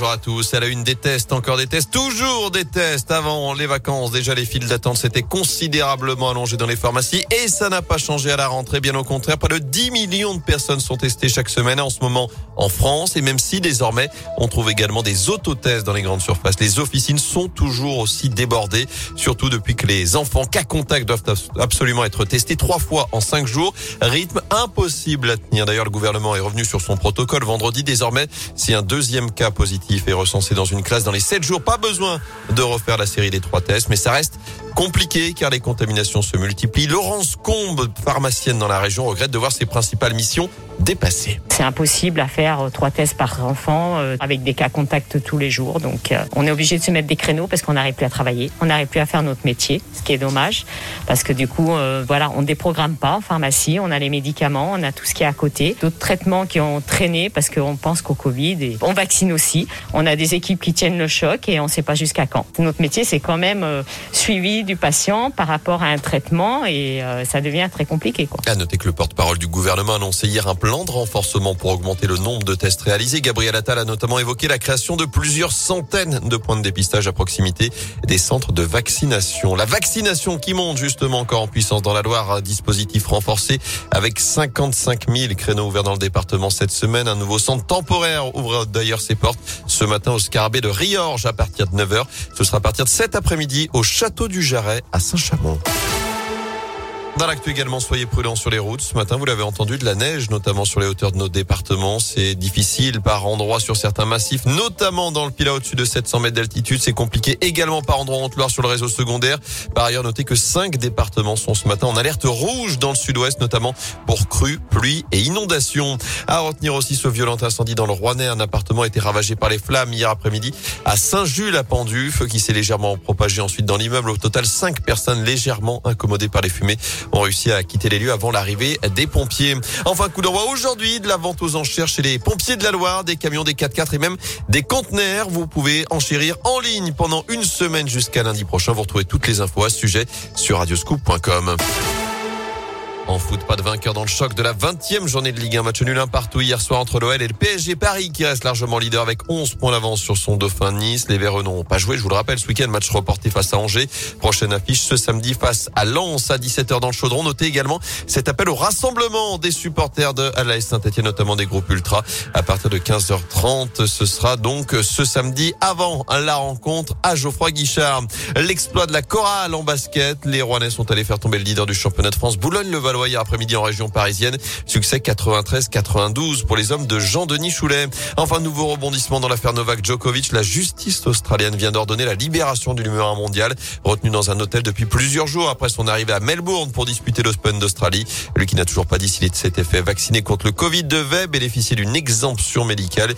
bonjour à tous. Elle a une des tests, encore des tests, toujours des tests. Avant les vacances, déjà les files d'attente s'étaient considérablement allongées dans les pharmacies et ça n'a pas changé à la rentrée. Bien au contraire, près de 10 millions de personnes sont testées chaque semaine en ce moment en France. Et même si désormais on trouve également des autotests dans les grandes surfaces, les officines sont toujours aussi débordées, surtout depuis que les enfants cas contact doivent absolument être testés trois fois en cinq jours. Rythme impossible à tenir. D'ailleurs, le gouvernement est revenu sur son protocole vendredi. Désormais, si un deuxième cas positif est recensé dans une classe dans les sept jours, pas besoin de refaire la série des trois tests, mais ça reste compliqué car les contaminations se multiplient. Laurence Combe, pharmacienne dans la région, regrette de voir ses principales missions dépassées. C'est impossible à faire euh, trois tests par enfant euh, avec des cas contacts tous les jours. Donc euh, on est obligé de se mettre des créneaux parce qu'on n'arrive plus à travailler, on n'arrive plus à faire notre métier, ce qui est dommage parce que du coup voilà, on déprogramme pas en pharmacie, on a les médicaments, on a tout ce qui est à côté, d'autres traitements qui ont traîné parce qu'on pense qu'au Covid et on vaccine aussi. On a des équipes qui tiennent le choc et on ne sait pas jusqu'à quand. Notre métier c'est quand même suivi du patient par rapport à un traitement et euh, ça devient très compliqué. Quoi. À noter que le porte-parole du gouvernement a annoncé hier un plan de renforcement pour augmenter le nombre de tests réalisés. Gabriel Attal a notamment évoqué la création de plusieurs centaines de points de dépistage à proximité des centres de vaccination. La vaccination qui monte justement encore en puissance dans la Loire, un dispositif renforcé avec 55 000 créneaux ouverts dans le département cette semaine. Un nouveau centre temporaire ouvre d'ailleurs ses portes ce matin au Scarabée de Riorges à partir de 9h. Ce sera à partir de cet après-midi au Château du Jarret à Saint-Chamond. Dans l'actu également, soyez prudents sur les routes. Ce matin, vous l'avez entendu, de la neige, notamment sur les hauteurs de nos départements. C'est difficile par endroits sur certains massifs, notamment dans le Pilat au-dessus de 700 mètres d'altitude. C'est compliqué également par endroits en Loire sur le réseau secondaire. Par ailleurs, notez que cinq départements sont ce matin en alerte rouge dans le sud-ouest, notamment pour crues, pluie et inondations. À retenir aussi ce violent incendie dans le Rouennais. Un appartement a été ravagé par les flammes hier après-midi à Saint-Jules-à-Pendu. Feu qui s'est légèrement propagé ensuite dans l'immeuble. Au total, cinq personnes légèrement incommodées par les fumées ont réussi à quitter les lieux avant l'arrivée des pompiers. Enfin, coup d'envoi aujourd'hui de la vente aux enchères chez les pompiers de la Loire, des camions, des 4x4 et même des conteneurs. Vous pouvez enchérir en ligne pendant une semaine jusqu'à lundi prochain. Vous retrouvez toutes les infos à ce sujet sur radioscoop.com. En foot, pas de vainqueur dans le choc de la 20e journée de Ligue 1. Match nul un partout hier soir entre l'OL et le PSG Paris qui reste largement leader avec 11 points d'avance sur son dauphin Nice. Les Verts n'ont pas joué. Je vous le rappelle, ce week-end, match reporté face à Angers. Prochaine affiche ce samedi face à Lens à 17h dans le chaudron. Notez également cet appel au rassemblement des supporters de l'AS Saint-Etienne, notamment des groupes ultra. À partir de 15h30, ce sera donc ce samedi avant la rencontre à Geoffroy Guichard. L'exploit de la chorale en basket. Les Rouennais sont allés faire tomber le leader du championnat de France, Boulogne-le-Valois hier après-midi en région parisienne. Succès 93-92 pour les hommes de Jean-Denis Choulet. Enfin, nouveau rebondissement dans l'affaire Novak Djokovic. La justice australienne vient d'ordonner la libération du numéro 1 mondial, retenu dans un hôtel depuis plusieurs jours après son arrivée à Melbourne pour disputer l'Open d'Australie. Lui qui n'a toujours pas dit s'il s'était fait vacciner contre le Covid devait bénéficier d'une exemption médicale.